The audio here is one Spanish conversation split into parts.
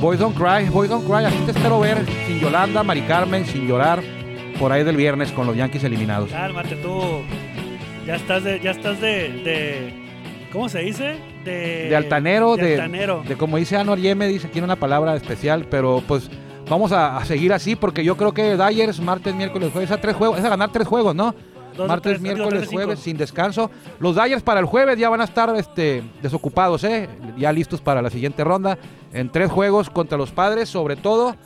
Boys Don't Cry, Boys Don't Cry, así te espero ver, sin Yolanda, Mari Carmen, sin llorar, por ahí del viernes con los Yankees eliminados. Cálmate tú. Ya estás de, ya estás de, de ¿cómo se dice? De, de altanero, de, altanero. de como dice Anor Yeme, dice aquí una palabra especial, pero pues vamos a, a seguir así porque yo creo que Dyers, martes, miércoles, jueves, a tres juegos, es a ganar tres juegos, ¿no? Dos martes, tres, miércoles, tres jueves, sin descanso. Los Dyers para el jueves ya van a estar este, desocupados, ¿eh? Ya listos para la siguiente ronda. En tres juegos contra los padres, sobre todo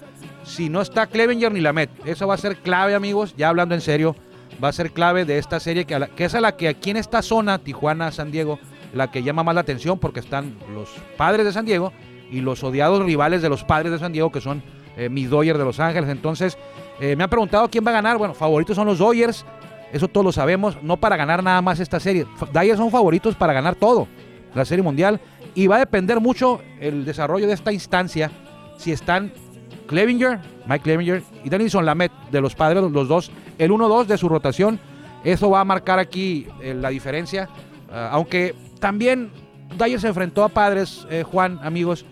si no está Clevenger ni Lamet. Eso va a ser clave, amigos, ya hablando en serio. Va a ser clave de esta serie, que, es a la que aquí en esta zona, Tijuana, San Diego, la que llama más la atención porque están los padres de San Diego y los odiados rivales de los padres de San Diego, que son eh, mis Dodgers de Los Ángeles. Entonces, eh, me han preguntado quién va a ganar. Bueno, favoritos son los Dodgers. Eso todos lo sabemos. No para ganar nada más esta serie. Dodgers son favoritos para ganar todo. La serie mundial. Y va a depender mucho el desarrollo de esta instancia. Si están Clevinger, Mike Clevinger y Denison Lamet de los padres, los dos, el 1-2 de su rotación. Eso va a marcar aquí eh, la diferencia. Ah, aunque también Dodgers se enfrentó a padres, eh, Juan, amigos,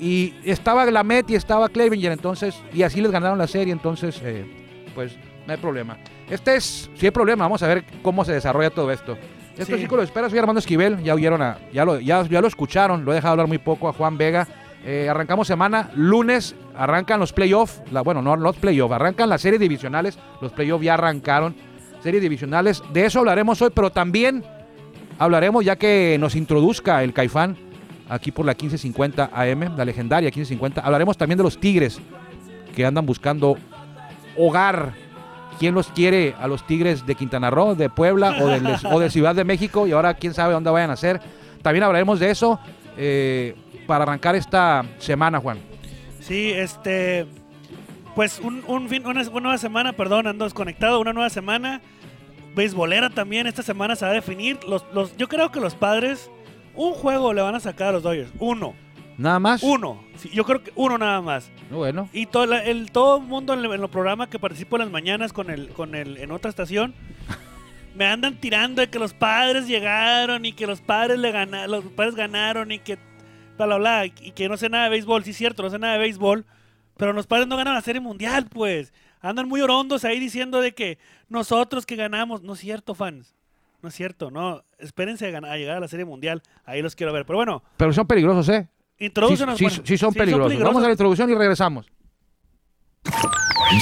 y estaba Lamet y estaba Clevinger, entonces, y así les ganaron la serie, entonces, eh, pues no hay problema. Este es, sí hay problema, vamos a ver cómo se desarrolla todo esto. Esto Sí. que lo espera, soy Armando Esquivel, ya oyeron a, ya lo, ya, ya lo escucharon, lo he dejado hablar muy poco a Juan Vega. Eh, arrancamos semana, lunes arrancan los playoffs, la, bueno, no los playoffs, arrancan las series divisionales, los playoffs ya arrancaron, series divisionales, de eso hablaremos hoy, pero también hablaremos ya que nos introduzca el Caifán aquí por la 1550 AM, la legendaria 1550. Hablaremos también de los Tigres que andan buscando hogar. ¿Quién los quiere a los Tigres de Quintana Roo, de Puebla o de, o de Ciudad de México? Y ahora quién sabe dónde vayan a ser. También hablaremos de eso eh, para arrancar esta semana, Juan. Sí, este. Pues un, un fin, una, una nueva semana, perdón, ando desconectado, una nueva semana. Beisbolera también, esta semana se va a definir. Los, los, yo creo que los padres, un juego le van a sacar a los Dodgers. Uno. Nada más. Uno. Sí, yo creo que uno nada más. Bueno, Y todo la- el, todo mundo en el, en el programa que participo en las mañanas con el, con el, en otra estación, me andan tirando de que los padres llegaron y que los padres le ganaron, los padres ganaron y que bla bla bla, y que no sé nada de béisbol, sí es cierto, no sé nada de béisbol, pero los padres no ganan la serie mundial, pues. Andan muy orondos ahí diciendo de que nosotros que ganamos, no es cierto, fans. No es cierto, no. Espérense a, ganar- a llegar a la serie mundial. Ahí los quiero ver. Pero bueno, pero son peligrosos, ¿eh? Sí, introdúcenos. sí- bueno. sí son peligrosos. Vamos a la introducción y regresamos.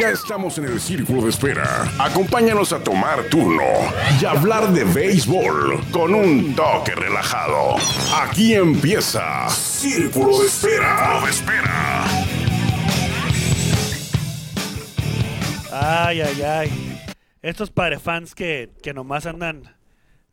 Ya estamos en el círculo de espera. Acompáñanos a tomar turno y hablar de béisbol con un toque relajado. Aquí empieza Círculo de Espera. de espera. Ay, ay, ay. Estos padre fans que, que nomás andan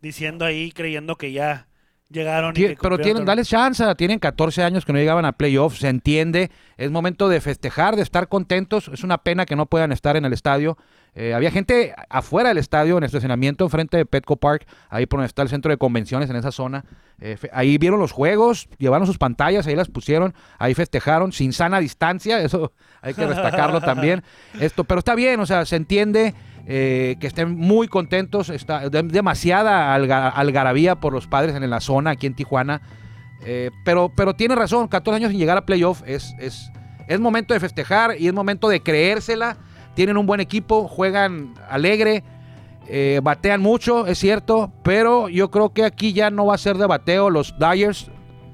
diciendo ahí, creyendo que ya llegaron. y Tie- que pero tienen, dale chance, tienen 14 años que no llegaban a playoffs, se entiende, es momento de festejar, de estar contentos, es una pena que no puedan estar en el estadio. Eh, había gente afuera del estadio, en el estacionamiento, enfrente de Petco Park, ahí por donde está el centro de convenciones, en esa zona. Eh, ahí vieron los juegos, llevaron sus pantallas, ahí las pusieron, ahí festejaron, sin sana distancia, eso hay que destacarlo también. Esto, pero está bien, o sea, se entiende eh, que estén muy contentos, está de- demasiada alga- algarabía por los padres en la zona, aquí en Tijuana. Eh, pero, pero tiene razón, 14 años sin llegar a playoff es, es, es momento de festejar y es momento de creérsela. Tienen un buen equipo, juegan alegre, eh, batean mucho, es cierto, pero yo creo que aquí ya no va a ser de bateo. Los Dyers,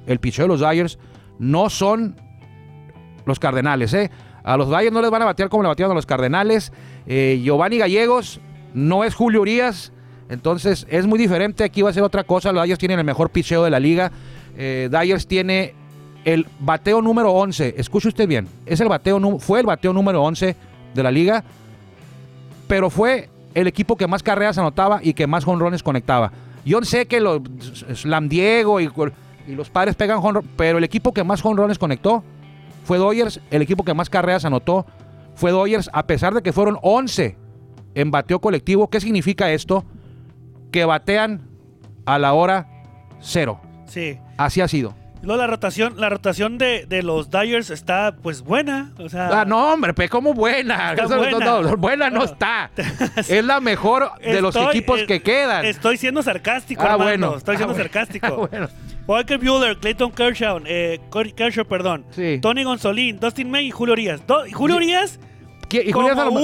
el picheo de los Dyers, no son los Cardenales, ¿eh? A los Dyers no les van a batear como le batearon a los Cardenales. Eh, Giovanni Gallegos no es Julio Urias. Entonces es muy diferente. Aquí va a ser otra cosa. Los Dyers tienen el mejor picheo de la liga. Eh, tiene el bateo número 11. Escuche usted bien. Es el bateo, fue el bateo número 11 de la liga. Pero fue el equipo que más carreras anotaba y que más jonrones conectaba. Yo sé que los Slam Diego y, y los padres pegan jonrones, pero el equipo que más jonrones conectó fue Dodgers. El equipo que más carreras anotó fue Dodgers, a pesar de que fueron 11 en bateo colectivo. ¿Qué significa esto? Que batean a la hora cero. Sí. Así ha sido. Luego la rotación, la rotación de, de los Dyers está pues buena. O sea, Ah, no, hombre, pe, como buena. Eso buena. no, no, buena no está. Es la mejor de los equipos eh, que quedan. Estoy siendo sarcástico, Ah, bueno. Estoy Ah, siendo bueno. sarcástico. Ah, bueno. Walker Bueller, Clayton Kershaw, eh, Kershaw, perdón. Sí. Tony Gonzolín, Dustin May y Julio Urias. Do- y Julio. Urias ¿Qui- y como último.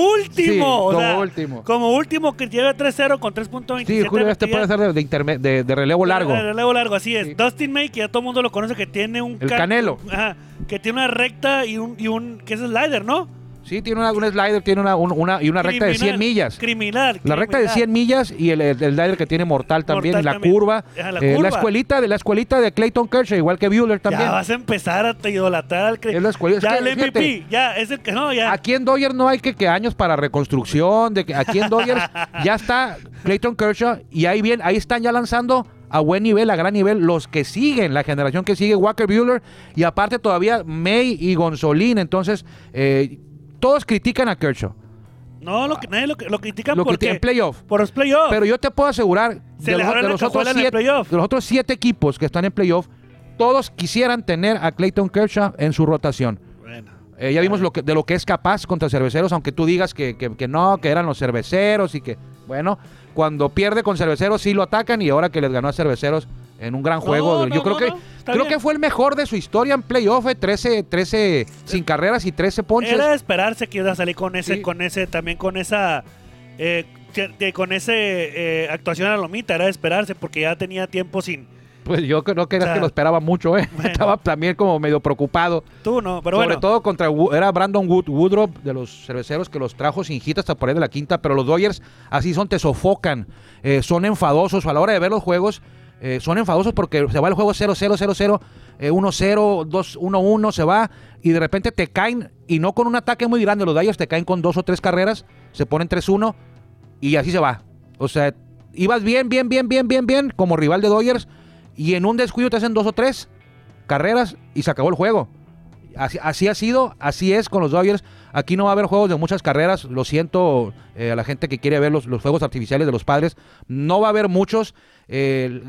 Sí, o como sea, último. Como último que lleva 3-0 con 3.27. Sí, Julio Urias te puede hacer de, de interme- de- de relevo largo. De relevo largo, así es. Sí. Dustin May, que ya todo el mundo lo conoce, que tiene un... El ca- Canelo. Ajá, que tiene una recta y un... Y un que es slider, ¿no? Sí, tiene una, un slider, tiene una, un- una- y una recta de 100 Criminal, millas. Criminal. La recta de criminal. 100 millas y el, el, el slider que tiene mortal también. Mortal y la también. curva. La eh, curva. escuelita de la escuelita de Clayton Kershaw, igual que Bueller también. Ya vas a empezar a te idolatrar al... Es la Ya que, el MVP, fíjate, ya, es el que... No, ya. Aquí en Dodgers no hay que, que años para reconstrucción. De que, aquí en Dodgers ya está Clayton Kershaw y ahí bien, ahí están ya lanzando a buen nivel, a gran nivel, los que siguen, la generación que sigue, Walker Bueller y aparte todavía May y Gonzolín. Entonces, eh, todos critican a Kershaw. No, lo que, nadie lo, lo critican Lo que porque... en playoff. Por los playoffs. Pero yo te puedo asegurar Se de los, de otros siete, de los otros siete equipos que están en playoff, todos quisieran tener a Clayton Kershaw en su rotación. Bueno. Eh, ya vimos lo que, de lo que es capaz contra cerveceros, aunque tú digas que, que- que no, que eran los cerveceros y que, bueno, cuando pierde con cerveceros sí lo atacan y ahora que les ganó a cerveceros en un gran juego, no, yo creo no, que creo bien. que fue el mejor de su historia en playoff, eh, 13, 13 sin carreras y 13 ponches. Era de esperarse que iba a salir con ese, Sí. con ese, también con esa, eh, que- que con ese eh, actuación a la lomita, era de esperarse porque ya tenía tiempo sin. Pues yo creo que O sea, que lo esperaba mucho, eh. bueno. Estaba también como medio preocupado. Tú no, pero Sobre bueno. todo contra era Brandon Wood, Woodruff de los cerveceros que los trajo sin hit hasta por ahí de la quinta, pero los Dodgers así son, te sofocan, eh, son enfadosos a la hora de ver los juegos, eh, son enfadosos porque se va el juego 0-0, 0-0, eh, 1-0, 2-1-1, se va y de repente te caen y no con un ataque muy grande, los Dodgers te caen con dos o tres carreras, se ponen 3-1 y así se va. O sea, ibas bien, bien, bien, bien, bien, bien como rival de Dodgers y en un descuido te hacen dos o tres carreras y se acabó el juego. Así, así ha sido, así es con los Dodgers. Aquí no va a haber juegos de muchas carreras. Lo siento eh, a la gente que quiere ver los, los fuegos artificiales de los padres. No va a haber muchos. Eh,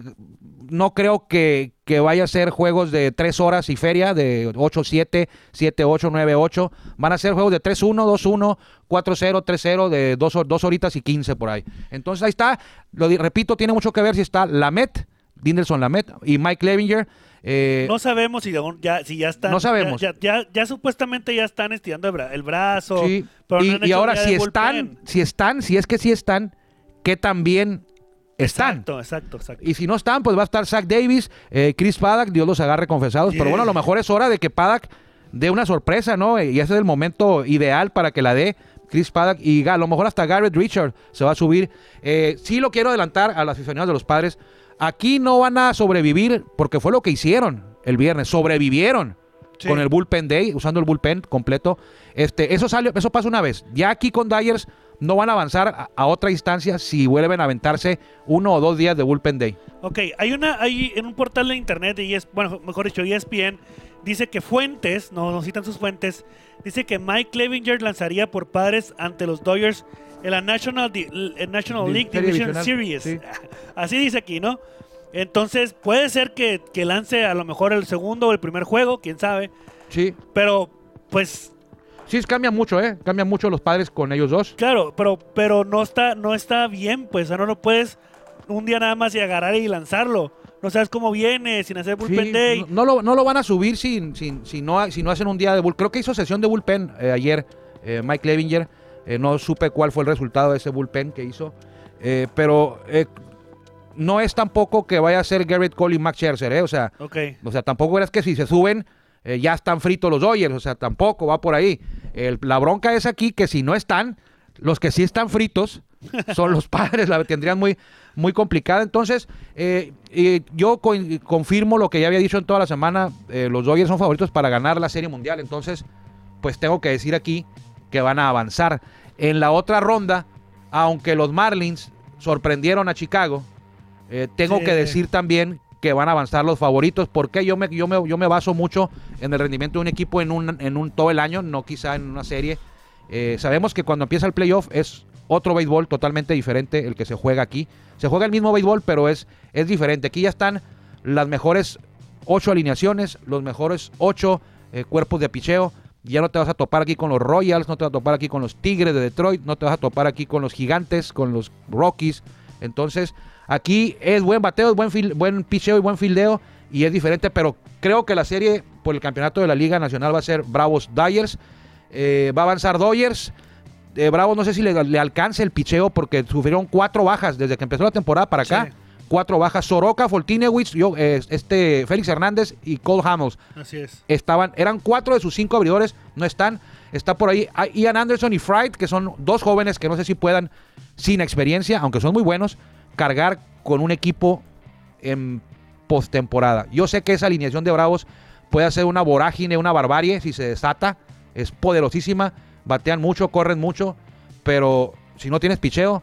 no creo que, que vaya a ser juegos de 3 horas y feria, de 8-7, 7-8, 9-8. Van a ser juegos de 3-1, 2-1, 4-0, 3-0, de 2 dos horitas y 15 por ahí. Entonces ahí está. Lo repito, tiene mucho que ver si está Lamet, Dindelson Lamet y Mike Levinger. Eh, No sabemos si ya, si ya están. No sabemos. Ya, ya, ya- ya supuestamente ya están estirando el, bra- el brazo. Sí, pero no y, han y ahora si están, si están, si es que sí están, que también están. Exacto, exacto, exacto. Y si no están, pues va a estar Zach Davis, eh, Chris Paddock, Dios los agarre confesados. Pero bueno, a lo mejor es hora de que Paddock dé una sorpresa, ¿no? Y ese es el momento ideal para que la dé Chris Paddock. Y a lo mejor hasta Garrett Richard se va a subir. Eh, sí lo quiero adelantar a los aficionados de los padres. Aquí no van a sobrevivir porque fue lo que hicieron el viernes. Sobrevivieron Sí. con el bullpen day, usando el bullpen completo. Este, eso salió, eso pasa una vez. Ya aquí con Dyers no van a avanzar a, a otra instancia si vuelven a aventarse uno o dos días de bullpen day. Ok, hay una, hay en un portal de internet de ES, bueno, mejor dicho, ESPN, dice que fuentes, no, no citan sus fuentes, dice que Mike Clevinger lanzaría por padres ante los Dodgers en la National, en National League Division Series. sí. Así dice aquí, ¿no? Entonces puede ser que, que lance a lo mejor el segundo o el primer juego, quién sabe. Sí. Pero, pues, Sí, cambia mucho, ¿eh? Cambian mucho los padres con ellos dos. claro, pero, pero no está, no está bien, pues, o sea, no lo puedes un día nada más y agarrar y lanzarlo. No sabes cómo viene, sin hacer bullpen Sí, day. no, no lo, no lo van a subir sin, sin, si, no, si no hacen un día de bullpen. Creo que hizo sesión de bullpen eh, ayer eh, Mike Levinger. Eh, no supe cuál fue el resultado de ese bullpen que hizo. Eh, pero no es tampoco que vaya a ser Garrett Cole y Max Scherzer, ¿eh? O sea. O sea, tampoco verás que si se suben, eh, ya están fritos los Dodgers. O sea, tampoco va por ahí. El- la bronca es aquí que si no están, los que sí están fritos son los padres. La tendrían muy, muy complicada. Entonces, eh, eh, yo co- confirmo lo que ya había dicho en toda la semana. eh, los Dodgers son favoritos para ganar la Serie Mundial. Entonces, pues tengo que decir aquí que van a avanzar. En la otra ronda, aunque los Marlins sorprendieron a Chicago, eh, tengo Sí. que decir también que van a avanzar los favoritos, porque yo me, yo me, yo me baso mucho en el rendimiento de un equipo en un, en un todo el año, no quizá en una serie. Eh, sabemos que cuando empieza el playoff es otro béisbol totalmente diferente el que se juega aquí. Se juega el mismo béisbol, pero es, es diferente. Aquí ya están las mejores ocho alineaciones, los mejores ocho eh, cuerpos de picheo. Ya no te vas a topar aquí con los Royals, no te vas a topar aquí con los Tigres de Detroit, no te vas a topar aquí con los Gigantes, con los Rockies. Entonces, aquí es buen bateo, es buen, fil- buen picheo y buen fildeo y es diferente, pero creo que la serie por el campeonato de la Liga Nacional va a ser Bravos Dyers. Eh, va a avanzar Dodgers. Eh, Bravos no sé si le, le alcance el picheo porque sufrieron cuatro bajas desde que empezó la temporada para acá. Sí. Cuatro bajas. Soroka, Foltinewicz, yo, eh, este, Félix Hernández y Cole Hamels Así es. estaban, eran cuatro de sus cinco abridores, no están. Está por ahí ah, Ian Anderson y Fried, que son dos jóvenes que no sé si puedan, sin experiencia, aunque son muy buenos, cargar con un equipo en postemporada. Yo sé que esa alineación de Bravos puede hacer una vorágine, una barbarie si se desata. Es poderosísima, batean mucho, corren mucho, pero si no tienes picheo,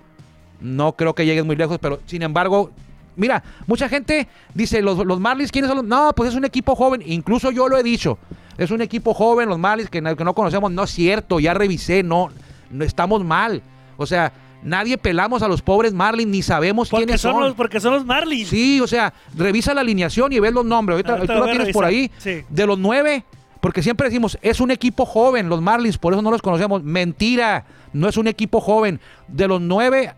no creo que llegues muy lejos. Pero sin embargo, mira, mucha gente dice, los, los Marlins, ¿quiénes son los? No, pues es un equipo joven, incluso yo lo he dicho. Es un equipo joven, los Marlins, que, que no conocemos. No es cierto, ya revisé, no, no estamos mal. O sea, nadie pelamos a los pobres Marlins, ni sabemos Porque quiénes son, los, porque son los Marlins. Sí, o sea, revisa la alineación y ves los nombres. Ahorita, Ahorita tú lo tienes por ahí. sí. De los nueve, porque siempre decimos, es un equipo joven, los Marlins, por eso no los conocemos. Mentira, no es un equipo joven. De los nueve,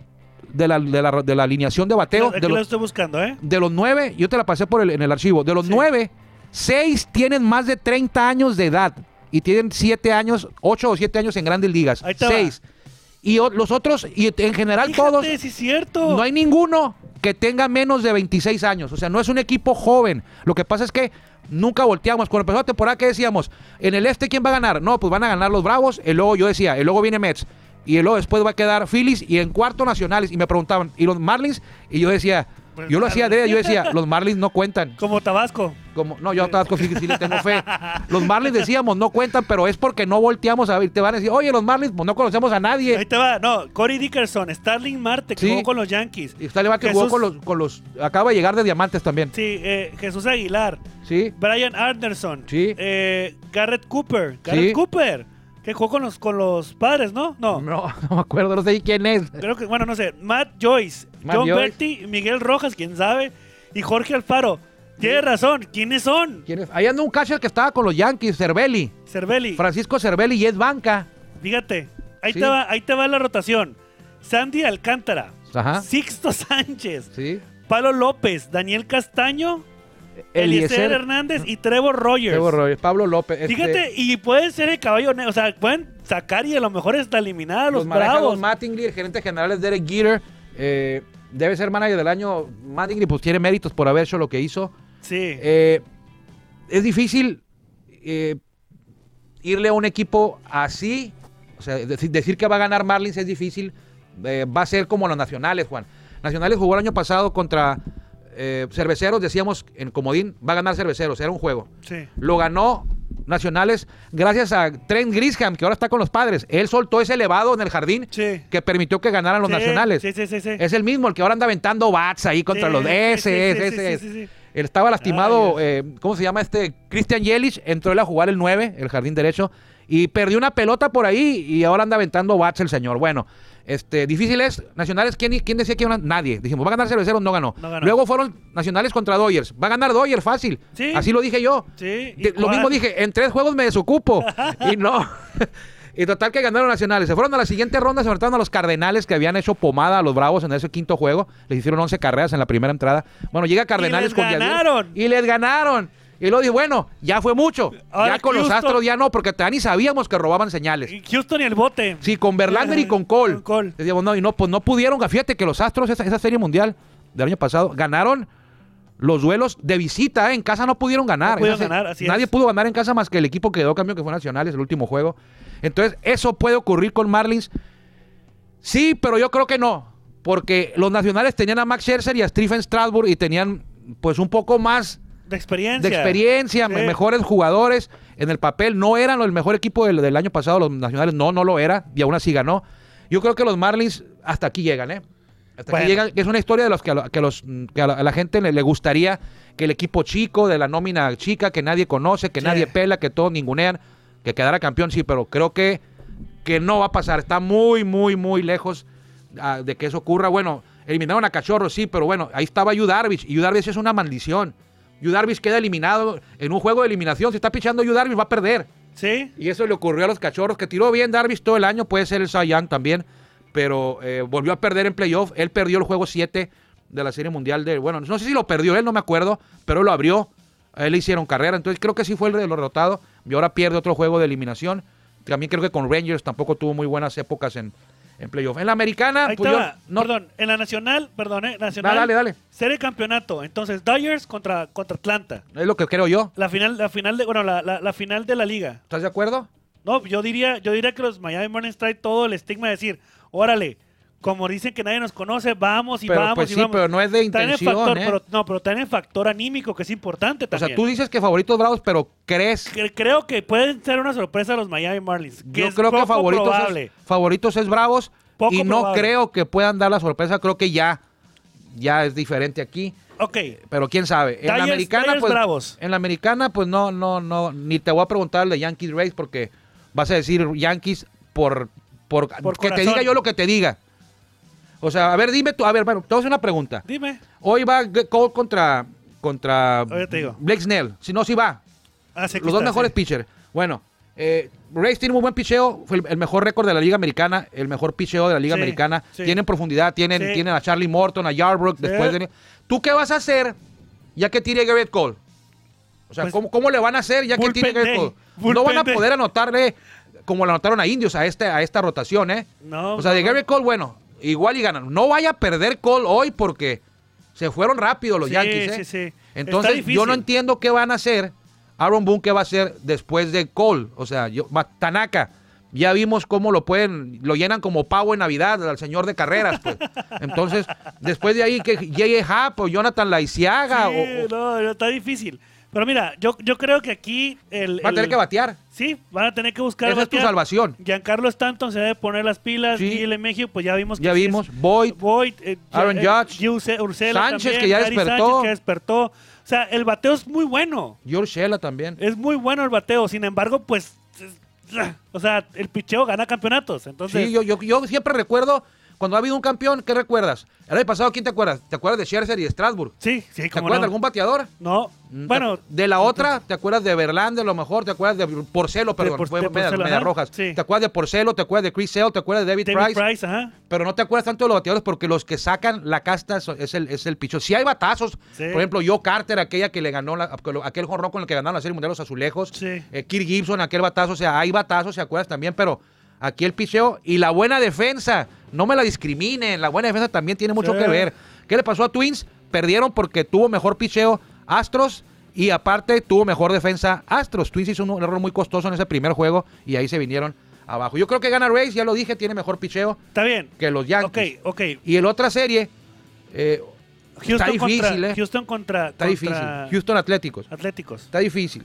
de la, de la, de la alineación de bateo, Aquí de lo los, estoy buscando, ¿eh? de los nueve, yo te la pasé por el, en el archivo. De los Sí. nueve, seis tienen más de 30 años de edad y tienen siete años, ocho o siete años en grandes ligas. Ahí te va. Y los otros, y en general Fíjate, todos, sí es cierto. no hay ninguno que tenga menos de 26 años. O sea, no es un equipo joven. Lo que pasa es que nunca volteamos. Cuando empezó la temporada, ¿qué decíamos? En el este, ¿quién va a ganar? No, pues van a ganar los Bravos. Y luego yo decía, y luego viene Mets. Y luego después va a quedar Phillies y en cuarto Nacionales. Y me preguntaban, ¿y los Marlins? Y yo decía, yo lo hacía de, yo decía, los Marlins no cuentan. Como Tabasco. Como, no, yo a Tabasco sí, sí le tengo fe. Los Marlins decíamos, no cuentan, pero es porque no volteamos a ver. Te van a decir, oye, los Marlins, pues no conocemos a nadie. Ahí te va. No, Corey Dickerson, Starling Marte, que Sí. jugó con los Yankees. Y está el que jugó Jesús- con los, con los. Acaba de llegar de Diamantes también. Sí, eh, Jesús Aguilar. Sí. Brian Anderson. Sí. eh, Garrett Cooper. Garrett Sí. Cooper. Que jugó con los, con los padres, ¿no? No. No, no me acuerdo, no sé quién es. Creo que, bueno, no sé. Matt Joyce. Matt John Joyce. Berti, Miguel Rojas, quién sabe. Y Jorge Alfaro. Tiene razón. ¿Quiénes son? ¿Quién es? Ahí anda un catcher que estaba con los Yankees, Cervelli. Cervelli. Francisco Cervelli y es banca. Fíjate. Ahí, Sí. te va, ahí te va la rotación. Sandy Alcántara. Ajá. Sixto Sánchez. Sí. Pablo López. Daniel Castaño. Eliezer Hernández y Trevor Rogers. Trevor Rogers, Pablo López. este, Fíjate, y puede ser el caballo negro. O sea, pueden sacar y a lo mejor hasta eliminar a los, los bravos. Mattingly, el gerente general es Derek Jeter. eh, debe ser manager del año. Mattingly pues tiene méritos por haber hecho lo que hizo. Sí. Eh, es difícil eh, irle a un equipo así. O sea, decir, que va a ganar Marlins es difícil. Va a ser como los nacionales, Juan. Nacionales jugó el año pasado contra eh, Cerveceros, decíamos en Comodín, va a ganar Cerveceros, era un juego. sí. Lo ganó Nacionales gracias a Trent Grisham, que ahora está con los padres. Él soltó ese elevado en el jardín Sí. que permitió que ganaran los Sí, nacionales. Sí, sí, sí. sí. Es el mismo, el que ahora anda aventando bats ahí contra los sí, ese, sí, ese, sí, ese. sí, sí, sí. Él estaba lastimado, Ay, eh, ¿cómo se llama este? Christian Yelich, entró él a jugar el 9, el jardín derecho, y perdió una pelota por ahí y ahora anda aventando bats el señor. Bueno, este, difícil es, Nacionales, ¿quién, quién decía que iba a- Nadie. Dijimos, va a ganar Cerveceros, no ganó. No ganó. Luego fueron Nacionales contra Dodgers. Va a ganar Dodgers, fácil. Sí. Así lo dije yo. Sí, ¿y lo mismo dije, en tres juegos me desocupo. y no. y total que ganaron nacionales. Se fueron a la siguiente ronda, se enfrentaron a los Cardenales que habían hecho pomada a los Bravos en ese quinto juego. Les hicieron 11 carreras en la primera entrada. Bueno, llega Cardenales les con Yadier. ganaron. Y les ganaron. Y luego dije, bueno, ya fue mucho. Ahora ya con los Astros ya no, porque ya ni sabíamos que robaban señales. Y Houston y el bote. Sí, con Verlander y con Cole. Con Cole. Decíamos, no, y no, pues no pudieron. Fíjate que los Astros, esa, esa serie mundial del año pasado, ganaron los duelos de visita. ¿eh? En casa no pudieron ganar. No pudieron Esa se- ganar, así Nadie es. pudo ganar en casa más que el equipo que quedó campeón, que fue Nacionales, el último juego. Entonces, eso puede ocurrir con Marlins. Sí, pero yo creo que no. Porque los Nacionales tenían a Max Scherzer y a Stephen Strasburg y tenían, pues, un poco más De experiencia. de experiencia, Sí. mejores jugadores en el papel. No eran el mejor equipo del, del año pasado, los nacionales no, no lo era, y aún así ganó. Yo creo que los Marlins hasta aquí llegan, ¿eh? Hasta Bueno. aquí llegan, es una historia de los que a, que los, que a la, a la gente le, le gustaría que el equipo chico, de la nómina chica, que nadie conoce, que Sí. nadie pela, que todos ningunean, que quedara campeón, sí, pero creo que, que no va a pasar. Está muy, muy, muy lejos ah, de que eso ocurra. Bueno, eliminaron a Cachorro, sí, pero bueno, ahí estaba Yu Darvish, y Yu Darvish es una maldición. Yu Darvish queda eliminado en un juego de eliminación. Si está pichando Yu Darvish va a perder. Sí. Y eso le ocurrió a los cachorros, que tiró bien Darvish todo el año, puede ser el Young también, pero eh, volvió a perder en playoff. Él perdió el juego 7 de la Serie Mundial de... Bueno, no sé si lo perdió él, no me acuerdo, pero lo abrió. A él le hicieron carrera, entonces creo que sí fue el de los derrotados. Y ahora pierde otro juego de eliminación. También creo que con Rangers tampoco tuvo muy buenas épocas en, en playoff. En la americana, Ahí pues no, Perdón, en la nacional, perdón, eh, nacional. dale, dale. Serie de campeonato. Entonces, Dodgers contra, contra Atlanta. Es lo que creo yo. La final, la final de, bueno, la, la- la final de la liga. ¿Estás de acuerdo? No, yo diría, yo diría que los Miami Marlins traen todo el estigma de decir, órale, como dicen que nadie nos conoce, vamos y Pero, vamos pues y sí, vamos. pero no es de intención, factor, ¿eh? pero, no, pero traen el factor anímico que es importante O también. sea, tú dices que favoritos bravos, pero crees... Cre- Creo que pueden ser una sorpresa los Miami Marlins. Que Yo es creo que favoritos probable. es, favoritos es Bravos Poco y no probable. creo que puedan dar la sorpresa. Creo que ya, ya es diferente aquí. Ok, Pero quién sabe. En la americana, pues. Bravos. En la americana, pues no, no, no. Ni te voy a preguntar de Yankees Race porque vas a decir Yankees por, por, Por que te diga yo lo que te diga. O sea, a ver, dime tú. A ver, bueno, te voy a hacer una pregunta. dime. Hoy va Cole contra, contra te digo. Blake Snell. Si no, sí va. Ah, sí, Los dos está, mejores sí. pitchers. Bueno, eh, Rays tiene muy buen picheo, fue el, el mejor récord de la Liga Americana, el mejor picheo de la Liga Sí, Americana. Tienen profundidad, tienen, tienen a Charlie Morton, a Yarbrough, después de... ¿Tú qué vas a hacer ya que tire Garrett Cole? O sea, Pues, ¿cómo, cómo le van a hacer ya que tire Garrett Cole? No van a poder anotarle como le anotaron a Indios a, este, a esta rotación, ¿eh? No, o sea, de no. Garrett Cole, bueno, igual y ganan. No vaya a perder Cole hoy porque se fueron rápido los Sí, Yankees, ¿eh? sí, sí. Entonces, yo no entiendo qué van a hacer. Aaron Boone, ¿qué va a hacer después de Cole? O sea, yo, Tanaka. Ya vimos cómo lo pueden, lo llenan como pavo en Navidad al señor de carreras, pues. Entonces, después de ahí, que llegue Happ o Jonathan Laiciaga, o, o- no, no, está difícil. Pero mira, yo, yo creo que aquí el, va a tener que batear. Sí, van a tener que buscar Esa es tu batear. salvación. Giancarlo Stanton se debe poner las pilas. Sí. Gil México, pues ya vimos que Ya vimos. es- Boyd, Boyd, eh, Aaron eh, Judge, Urshela Sánchez, también, que ya despertó. Sánchez, que despertó. O sea, el bateo es muy bueno. George Shella también. Es muy bueno el bateo. Sin embargo, pues. es- o sea, el picheo gana campeonatos. Entonces, Sí, yo, yo, yo siempre recuerdo, cuando ha habido un campeón, ¿qué recuerdas? El año pasado, ¿quién te acuerdas? ¿Te acuerdas de Scherzer y de Strasburg? sí, sí, ¿Te acuerdas no. de algún bateador? No, Mm, bueno. de la otra, ¿te acuerdas de Verlander a lo mejor? ¿Te acuerdas de Porcelo, perdón, Por- fue de Medias- Rojas? sí. ¿Te acuerdas de Porcelo? ¿Te acuerdas de Chris Sale? ¿Te acuerdas de David, David Price? Price, ajá. Pero no te acuerdas tanto de los bateadores porque los que sacan la casta es el, es el picho. Si hay batazos, Sí. por ejemplo, Joe Carter, aquella que le ganó, la- aquel jonrón con el que ganaron la Serie Mundial los Azulejos, Sí. eh, Kirk Gibson, aquel batazo, o sea, hay batazos, ¿se acuerdas también? Pero aquí el picheo y la buena defensa, no me la discriminen, la buena defensa también tiene mucho Sí. que ver. ¿Qué le pasó a Twins? Perdieron porque tuvo mejor picheo Astros y aparte tuvo mejor defensa Astros. Twins hizo un error muy costoso en ese primer juego y ahí se vinieron abajo. Yo creo que gana Rays, ya lo dije, tiene mejor picheo Está bien. que los Yankees. Ok, ok. Y en otra serie, eh, Houston está difícil, contra, ¿eh? Houston contra, Está difícil. Houston Atléticos. Atléticos. Está difícil.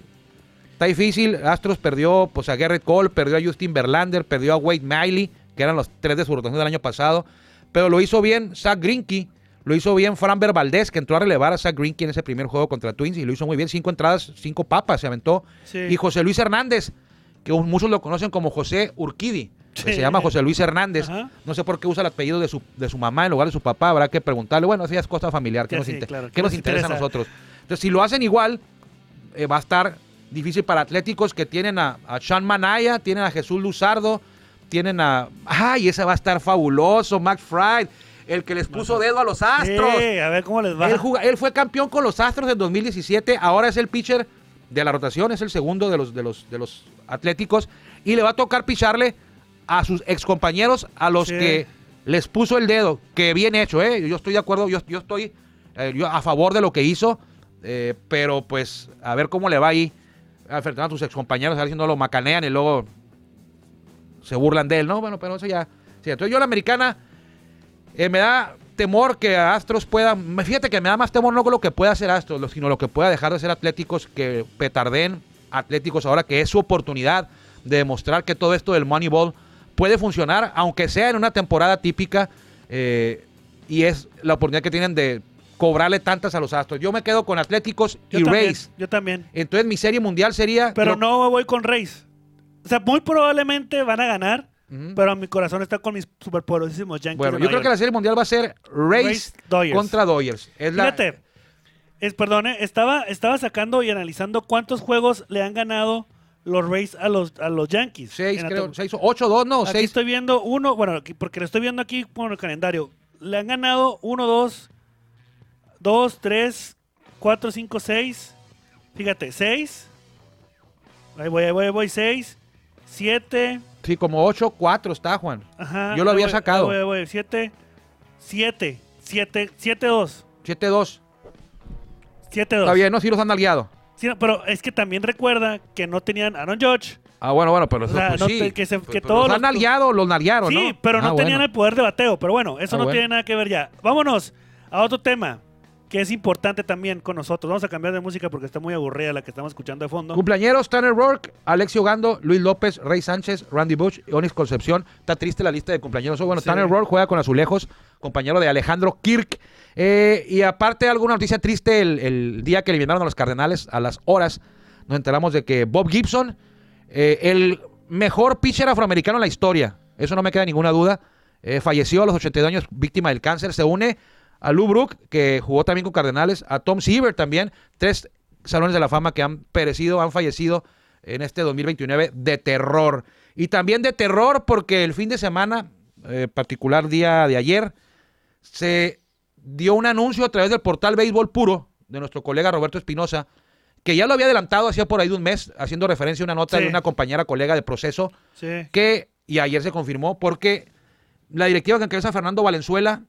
Está difícil. Astros perdió pues, a Garrett Cole, perdió a Justin Verlander, perdió a Wade Miley, que eran los tres de su rotación del año pasado. Pero lo hizo bien Zach Greinke, lo hizo bien Framber Valdez, que entró a relevar a Zach Greinke en ese primer juego contra Twins y lo hizo muy bien. Cinco entradas, cinco papas se aventó. Sí. Y José Luis Hernández, que muchos lo conocen como José Urquidi. que. Se llama José Luis Hernández. Ajá. No sé por qué usa el apellido de su, de su mamá en lugar de su papá. Habrá que preguntarle. Bueno, eso ya es cosa familiar. ¿Qué nos, inter- claro. qué ¿Qué nos nos interesa a nosotros? Entonces, si lo hacen igual, eh, va a estar difícil para Atléticos que tienen a, a Sean Manaya, tienen a Jesús Luzardo, tienen a... ¡Ay, ese va a estar fabuloso! Max Fried, el que les puso dedo a los Astros. Sí, a ver cómo les va. Él, fue campeón con los Astros en 2017, ahora es el pitcher de la rotación, es el segundo de los, de los, de los Atléticos, y le va a tocar picharle a sus excompañeros, a los Sí. que les puso el dedo, que bien hecho, ¿eh? Yo estoy de acuerdo, yo, yo estoy eh, yo a favor de lo que hizo, eh, pero pues a ver cómo le va ahí a enfrentar a tus excompañeros, no lo macanean y luego se burlan de él, ¿no? Bueno, pero eso ya... Entonces yo la americana... Eh, me da temor que Astros pueda. Fíjate que me da más temor no con lo que pueda hacer Astros, sino lo que pueda dejar de ser Atléticos, que petarden Atléticos ahora que es su oportunidad de demostrar que todo esto del Moneyball puede funcionar, aunque sea en una temporada típica, eh, y es la oportunidad que tienen de cobrarle tantas a los Astros. Yo me quedo con Atléticos yo y también, Rays. Yo también. Entonces mi serie mundial sería. Pero lo- no voy con Rays. O sea, muy probablemente van a ganar, Ujú. pero mi corazón está con mis superpoderosísimos Yankees. Bueno, de yo creo que la serie mundial va a ser Rays, contra Dodgers. Es la- Fíjate, Es, perdón, eh, estaba, estaba sacando y analizando cuántos juegos le han ganado los Rays a los, a los Yankees. Seis, la creo. Seis, o- ocho, dos, no, Aquí seis. estoy viendo uno, bueno, porque lo estoy viendo aquí por el calendario. Le han ganado uno, dos, dos, tres, cuatro, cinco, seis. Fíjate, seis. Ahí voy, ahí voy, ahí voy, seis, siete. Sí, como ocho, cuatro está, Juan. Ajá. Yo lo había voy, sacado. ahí voy, ahí voy, siete, siete, siete, siete, dos, Siete, dos. siete, dos. Está bien, no, sí los han nalgueado. Sí, no, pero es que también recuerda que no tenían Aaron Judge. Ah, bueno, bueno, pero O eso, sea, pues no sí. que se- Pues, que pues, todos los han los- nalgueado, los nalguaron, ¿no? Sí, pero Ah, no tenían bueno. el poder de bateo. Pero bueno, eso Ah, no bueno. tiene nada que ver ya. Vámonos a otro tema que es importante también con nosotros. Vamos a cambiar de música porque está muy aburrida la que estamos escuchando de fondo. Cumpleañeros, Tanner Rourke, Alexio Gando, Luis López, Rey Sánchez, Randy Bush Onis Concepción. Está triste la lista de cumpleaños. Bueno, Sí. Tanner Rourke juega con Azulejos, compañero de Alejandro Kirk. Eh, y aparte, alguna noticia triste, el, el día que eliminaron a los Cardenales, a las horas, nos enteramos de que Bob Gibson, eh, el mejor pitcher afroamericano en la historia, eso no me queda ninguna duda, eh, falleció a los 82 años víctima del cáncer. Se une a Lou Brook, que jugó también con Cardenales, a Tom Seaver también, tres salones de la fama que han perecido, han fallecido en este 2029 de terror. Y también de terror porque el fin de semana, eh, particular día de ayer, se dio un anuncio a través del portal Béisbol Puro de nuestro colega Roberto Espinosa, que ya lo había adelantado hacía por ahí de un mes, haciendo referencia a una nota Sí. de una compañera colega de proceso, Sí. que, y ayer se confirmó, porque la directiva que encabeza Fernando Valenzuela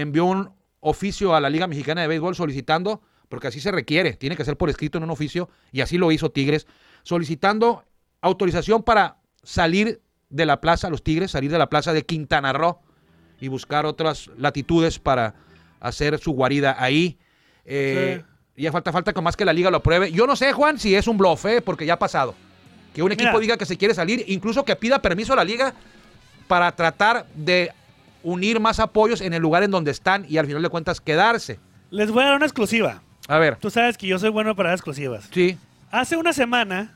envió un oficio a la Liga Mexicana de Béisbol solicitando, porque así se requiere, tiene que ser por escrito en un oficio, y así lo hizo Tigres, solicitando autorización para salir de la plaza, los Tigres, salir de la plaza de Quintana Roo y buscar otras latitudes para hacer su guarida ahí. Eh, Y ya falta, falta que más que la liga lo apruebe. Yo no sé, Juan, si es un bluff, ¿eh? porque ya ha pasado. Que un equipo Mira. diga que se quiere salir, incluso que pida permiso a la liga para tratar de unir más apoyos en el lugar en donde están y al final de cuentas quedarse. Les voy a dar una exclusiva. A ver, Tú sabes que yo soy bueno para dar exclusivas. sí. Hace una semana,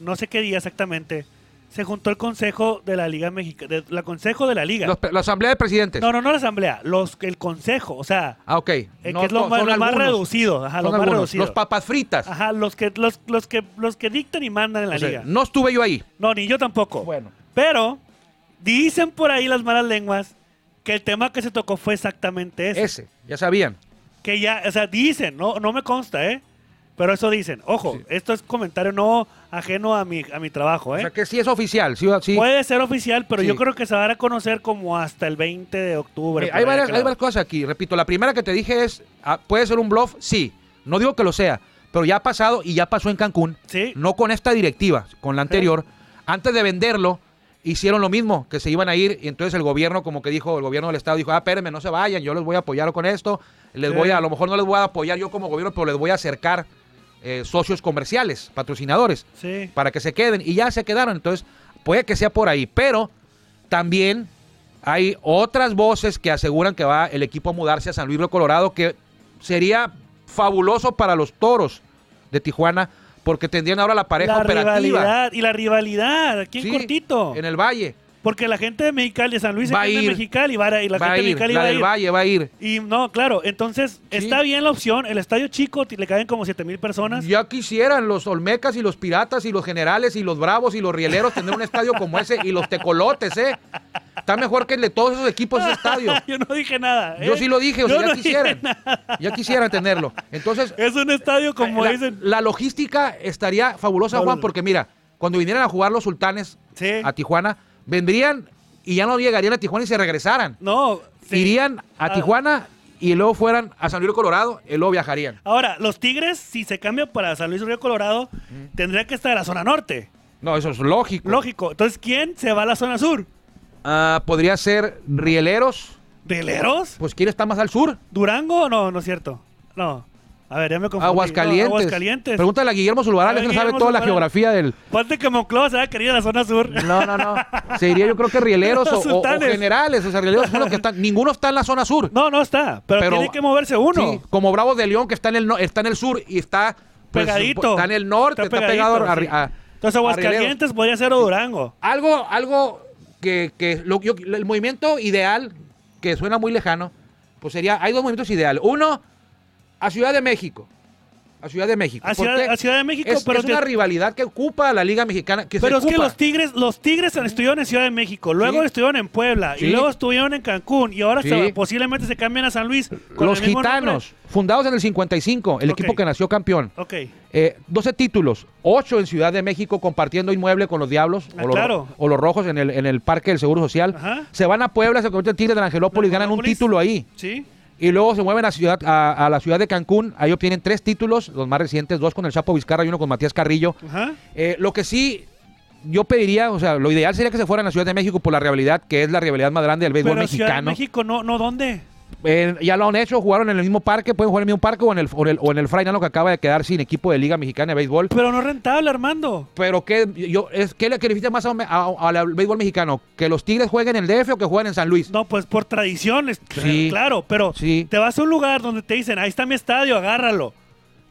no sé qué día exactamente, se juntó el consejo de la Liga Mexicana, la consejo de la Liga. Los la asamblea de presidentes. No, no, no la asamblea, los, el consejo, o sea, Ah, ok. eh, No que es lo, más, son lo más reducido, ajá, lo más reducido. Los papas fritas. Ajá, los que, los, los que, los que dictan y mandan en la O sea, liga. no estuve yo ahí. No, ni yo tampoco. Bueno. Pero dicen por ahí las malas lenguas que el tema que se tocó fue exactamente ese. Ese, ya sabían. Que ya, o sea, dicen, no, no me consta, ¿eh? Pero eso dicen. Ojo, esto es comentario no ajeno a mi, a mi trabajo, O ¿eh? sea que sí es oficial. Sí, sí. Puede ser oficial, pero Sí. yo creo que se va a dar a conocer como hasta el 20 de octubre. Eh, hay, varias, hay varias cosas aquí. Repito, la primera que te dije es, ah, ¿puede ser un bluff? Sí. No digo que lo sea, pero ya ha pasado y ya pasó en Cancún. Sí. No con esta directiva, con la anterior. Antes de venderlo, hicieron lo mismo, que se iban a ir y entonces el gobierno, como que dijo, el gobierno del estado dijo, ah, espérenme, no se vayan, yo les voy a apoyar con esto. Les Sí. voy a, a lo mejor no les voy a apoyar yo como gobierno, pero les voy a acercar eh, socios comerciales, patrocinadores Sí. para que se queden. Y ya se quedaron. Entonces, puede que sea por ahí. Pero también hay otras voces que aseguran que va el equipo a mudarse a San Luis Río Colorado, que sería fabuloso para los toros de Tijuana, porque tendrían ahora la pareja la operativa. rivalidad y la rivalidad aquí en Sí, cortito. En el Valle. Porque la gente de Mexicali, de San Luis, se Va en ir. Mexicali va a- y la va a gente de ir. Mexicali La va del ir. Valle va a ir. Y no, claro, entonces Sí. está bien la opción. El estadio chico le caben como 7 mil personas. Ya quisieran los Olmecas y los Piratas y los Generales y los Bravos y los Rieleros tener un estadio como ese y los Tecolotes, ¿eh? Está mejor que el de todos esos equipos ese estadio. Yo no dije nada. ¿eh? Yo sí lo dije, o Yo sea, ya no dije quisieran. Ya quisieran tenerlo. Entonces, Es un estadio como la, dicen. la logística estaría fabulosa, Juan, porque mira, cuando vinieran a jugar los sultanes Sí. a Tijuana, vendrían y ya no llegarían a Tijuana y se regresaran. No. sí. Irían a Ah. Tijuana y luego fueran a San Luis Río Colorado y luego viajarían. Ahora, los Tigres, si se cambia para San Luis Río Colorado, tendría que estar en la zona norte. No, eso es lógico. Lógico. Entonces, ¿quién se va a la zona sur? Ah, podría ser Rieleros. ¿Rieleros? Pues ¿quién está más al sur? ¿Durango? No, no es cierto. No. A ver, ya me confundí. Aguascalientes. No, Aguascalientes. Pregúntale a Guillermo Zulbarán, A él sabe toda la geografía del... Ponte que Monclova se va a querer ir a la zona sur. No, no, no. Se diría yo creo que Rieleros o, generales. O sea, Rieleros son los que están... Ninguno está en la zona sur. No, no está. Pero, Pero- tiene que moverse uno. Sí, como Bravos de León, que está en el, no- está en el sur y está... pues, Pegadito. Está en el norte, está, pegado pegadito, a, sí. a- a Entonces, Aguascalientes Rieleros. podría ser o Durango. Algo, algo que, que lo- yo- el movimiento ideal, que suena muy lejano, pues sería, hay dos movimientos ideales. Uno, A Ciudad de México. A Ciudad de México. A ¿Por Ciudad, qué? a Ciudad de México, es, pero, es una rivalidad que ocupa a la Liga Mexicana. Que se pero es que los Tigres, los Tigres estuvieron en Ciudad de México, luego Sí. estuvieron en Puebla Sí. y luego estuvieron en Cancún y ahora Sí. se- posiblemente se cambian a San Luis. con Los gitanos, fundados en el 55, el equipo que nació campeón. Ok. Eh, 12 títulos, 8 en Ciudad de México compartiendo inmueble con los Diablos Ah, o, los, claro. o los Rojos en el, en el Parque del Seguro Social. Ajá. Se van a Puebla, se convierten en Tigres de Angelópolis, ganan un título ahí. Sí. Y luego se mueven a, ciudad, a, a la ciudad de Cancún, ahí obtienen tres títulos, los más recientes, dos con el Chapo Vizcarra y uno con Matías Carrillo. Eh, lo que sí, yo pediría, o sea, lo ideal sería que se fueran a Ciudad de México por la rivalidad, que es la rivalidad más grande del béisbol Pero Ciudad de mexicano. México, no, no, ¿dónde? Eh, ya lo han hecho, jugaron en el mismo parque, pueden jugar en el mismo parque o en el, o en el, o en el Fray Nano que acaba de quedar sin equipo de Liga Mexicana de Béisbol. Pero no rentable, Armando. Pero ¿qué, yo, es, ¿qué le beneficia más a- a- al béisbol mexicano? ¿Que los Tigres jueguen en el DF o que jueguen en San Luis? No, pues por tradición, es- Sí. claro, pero Sí. te vas a un lugar donde te dicen, ahí está mi estadio, agárralo.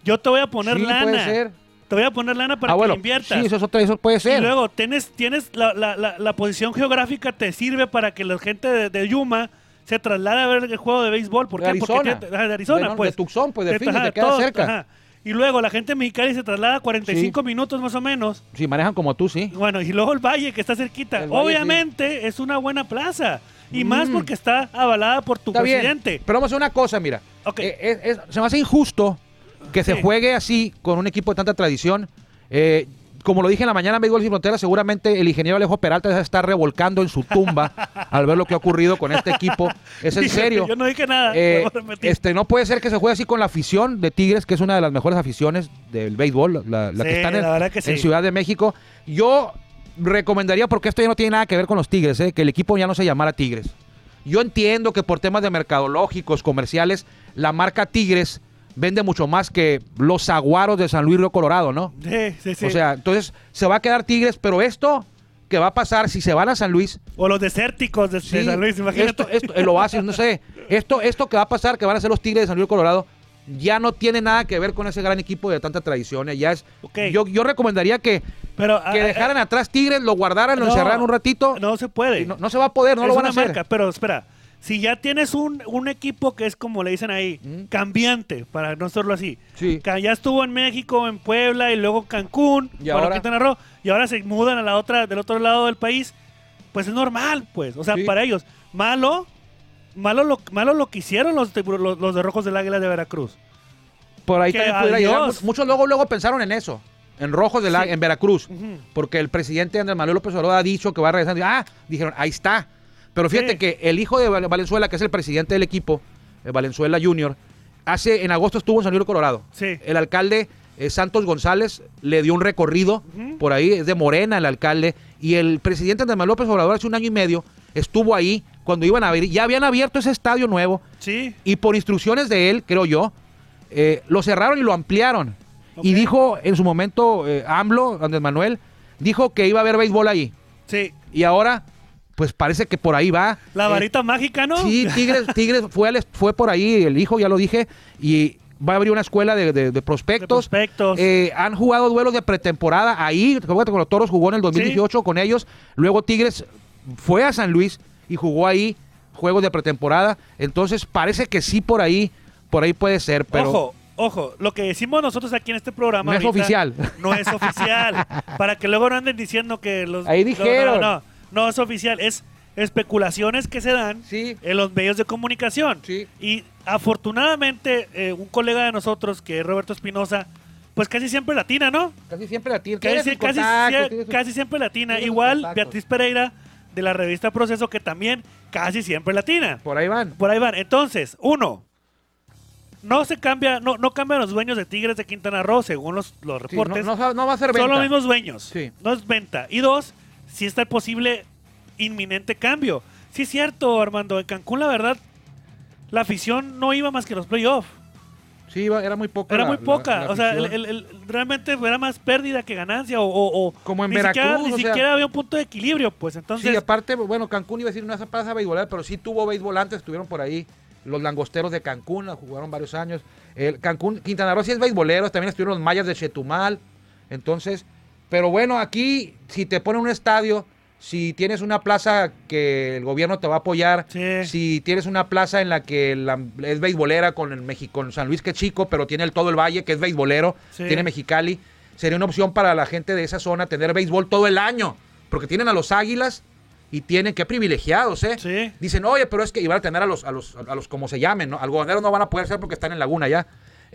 Yo te voy a poner Sí, lana. puede ser. Te voy a poner lana para ah, que bueno, inviertas. sí, eso, puede ser. Y luego tienes, tienes la, la- la- la posición geográfica te sirve para que la gente de, de Yuma se traslade a ver el juego de béisbol. ¿Por De qué? Porque Arizona. ajá, de Arizona, De- pues. de Tucson, pues, de Te- Phoenix, ajá, te queda cerca. ajá. Y luego la gente mexicana se traslada 45 minutos más o menos. Si manejan como tú, sí. Bueno, y luego el Valle, que está cerquita. El Valle, Obviamente es una buena plaza. Y más Mm. porque está avalada por tu Está bien. presidente. Pero vamos a hacer una cosa, mira. Ok. Eh, es- es- se me hace injusto que se Sí. juegue así con un equipo de tanta tradición. Eh, como lo dije en la mañana en Béisbol Sin Fronteras, seguramente el ingeniero Alejo Peralta se está revolcando en su tumba al ver lo que ha ocurrido con este equipo. Es en serio. Yo no dije nada. Eh, este no puede ser que se juegue así con la afición de Tigres, que es una de las mejores aficiones del béisbol, la, la Sí, que en, sí. en Ciudad de México. Yo recomendaría, porque esto ya no tiene nada que ver con los Tigres, eh, que el equipo ya no se llamara Tigres. Yo entiendo que por temas de mercadológicos, comerciales, la marca Tigres vende mucho más que los Aguaros de San Luis Río Colorado, ¿no? Sí, sí, sí. O sea, entonces se va a quedar Tigres, pero esto que va a pasar si se van a San Luis, O los desérticos de, San Luis, imagínate. Esto, esto, el Oasis, no sé. Esto, esto que va a pasar, que van a ser los Tigres de San Luis Colorado, ya no tiene nada que ver con ese gran equipo de tanta tradición. eh, Ya es, Ok. yo, yo recomendaría que, Pero, que ah, dejaran atrás Tigres, lo guardaran, lo no, encerraran un ratito. No se puede. no, no se va a poder, no es lo van a hacer. marca, pero espera. Si ya tienes un, un equipo que es como le dicen ahí, Mm. cambiante, para no hacerlo así. Sí. Que ya estuvo en México, en Puebla y luego Cancún, Y bueno, ahora- Quintana Roo, y ahora se mudan a la otra, del otro lado del país, pues es normal, pues. O sea, Sí. para ellos. Malo, malo lo, malo lo que hicieron los, de- los, los de Rojos del Águila de Veracruz. Por ahí Que también pudiera llegar. Muchos luego, luego pensaron en eso. En Rojos de la, Sí. en Veracruz. Porque el presidente Andrés Manuel López Obrador ha dicho que va regresando. Ah, dijeron, ahí está. Pero fíjate Sí. que el hijo de Val- Valenzuela, que es el presidente del equipo, eh, Valenzuela Junior, hace en agosto estuvo en San Luis Colorado. Sí. El alcalde eh, Santos González le dio un recorrido por ahí, es de Morena el alcalde, y el presidente Andrés Manuel López Obrador hace un año y medio estuvo ahí cuando iban a abrir, ya habían abierto ese estadio nuevo, Sí. y por instrucciones de él, creo yo, eh, lo cerraron y lo ampliaron. Y dijo en su momento, eh, AMLO, Andrés Manuel, dijo que iba a haber béisbol ahí. Sí. Y ahora, pues parece que por ahí va. La Eh, varita mágica, ¿no? Sí, Tigres, Tigres fue, al fue por ahí, el hijo, ya lo dije, y va a abrir una escuela de, de- de prospectos. De prospectos. Eh, han jugado duelos de pretemporada ahí, con los Toros jugó en el 2018 con ellos. Luego Tigres fue a San Luis y jugó ahí juegos de pretemporada. Entonces parece que sí por ahí, por ahí puede ser, pero Ojo, ojo, lo que decimos nosotros aquí en este programa. No es oficial. No es oficial. para que luego no anden diciendo que los. Ahí dijeron. No, no, no es oficial. Es especulaciones que se dan sí, en los medios de comunicación. sí. Y afortunadamente, eh, un colega de nosotros, que es Roberto Espinosa, pues casi siempre latina, ¿no? Casi siempre la tiene. Casi, siempre latina. Igual. Beatriz Pereira, de la revista Proceso, que también casi siempre latina. Por ahí van. Por ahí van. Entonces, uno, no se cambia, no, no cambian los dueños de Tigres de Quintana Roo, según los, los Sí, no, reportes. no, no va a ser venta. Son los mismos dueños. Sí. No es venta. Y dos, si está el posible inminente cambio. Sí es cierto, Armando. En Cancún, la verdad, la afición no iba más que los playoffs. Sí, iba- era muy poca. Era la- muy poca. la o sea, el- afición. el- el- realmente era más pérdida que ganancia. O, o- o Como en ni siquiera, Veracruz, ni o sea. siquiera había un punto de equilibrio. Pues entonces, sí, aparte, bueno, Cancún iba a decir una plaza beisbolera, pero sí tuvo béisbol antes, estuvieron por ahí los langosteros de Cancún, jugaron varios años. El Cancún, Quintana Roo sí es beisbolero, también estuvieron los mayas de Chetumal. Entonces, pero bueno, aquí, si te ponen un estadio, si tienes una plaza que el gobierno te va a apoyar, Sí. si tienes una plaza en la que la- es beisbolera con el México, con San Luis que es chico, pero tiene el todo el valle que es beisbolero, Sí. tiene Mexicali, sería una opción para la gente de esa zona tener béisbol todo el año, porque tienen a los Águilas y tienen qué privilegiados, ¿eh? Sí. Dicen, oye, pero es que iban a tener a los, a los, a los como se llamen, ¿no? Al gobernador no van a poder ser porque están en Laguna ya.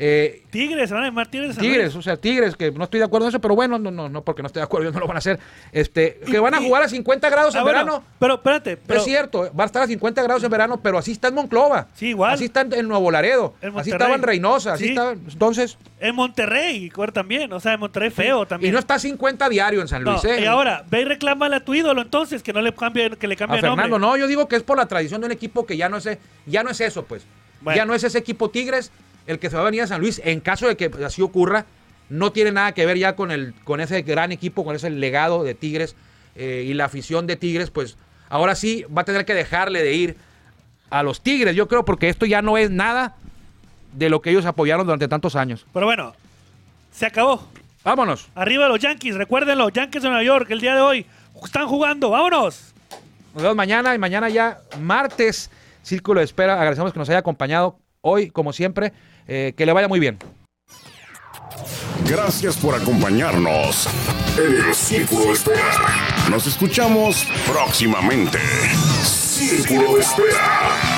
Eh, Tigres, van a llamar Tigres. de San Tigres, Luis. o sea, Tigres, que no estoy de acuerdo en eso, pero bueno, no, no, no, porque no estoy de acuerdo, no lo van a hacer. Este, que van a y- jugar a 50 grados en Ah, bueno, verano. pero espérate, pero es cierto, va a estar a 50 grados en verano, pero así está en Monclova. Sí, igual. Así está en, en Nuevo Laredo. En Así estaba en Reynosa. Así Sí. estaba. Entonces, en Monterrey, también, o sea, en Monterrey feo también. y no está a 50 diario en San No, Luis, ¿eh? y ahora, ve y reclámale a tu ídolo entonces, que no le cambie, que le a cambie Fernando, nombre. no, yo digo que es por la tradición de un equipo que ya no es, ya no es eso, pues. Bueno. Ya no es ese equipo Tigres el que se va a venir a San Luis. En caso de que así ocurra, no tiene nada que ver ya con, el, con ese gran equipo, con ese legado de Tigres eh, y la afición de Tigres, pues ahora sí va a tener que dejarle de ir a los Tigres, yo creo, porque esto ya no es nada de lo que ellos apoyaron durante tantos años. Pero bueno, se acabó. Vámonos. Arriba los Yankees, recuérdenlo, Yankees de Nueva York, el día de hoy están jugando, vámonos. Nos vemos mañana y mañana ya martes, Círculo de Espera. Agradecemos que nos haya acompañado hoy, como siempre. Eh, que le vaya muy bien. Gracias por acompañarnos en el Círculo de Espera. Nos escuchamos próximamente. Círculo de Espera.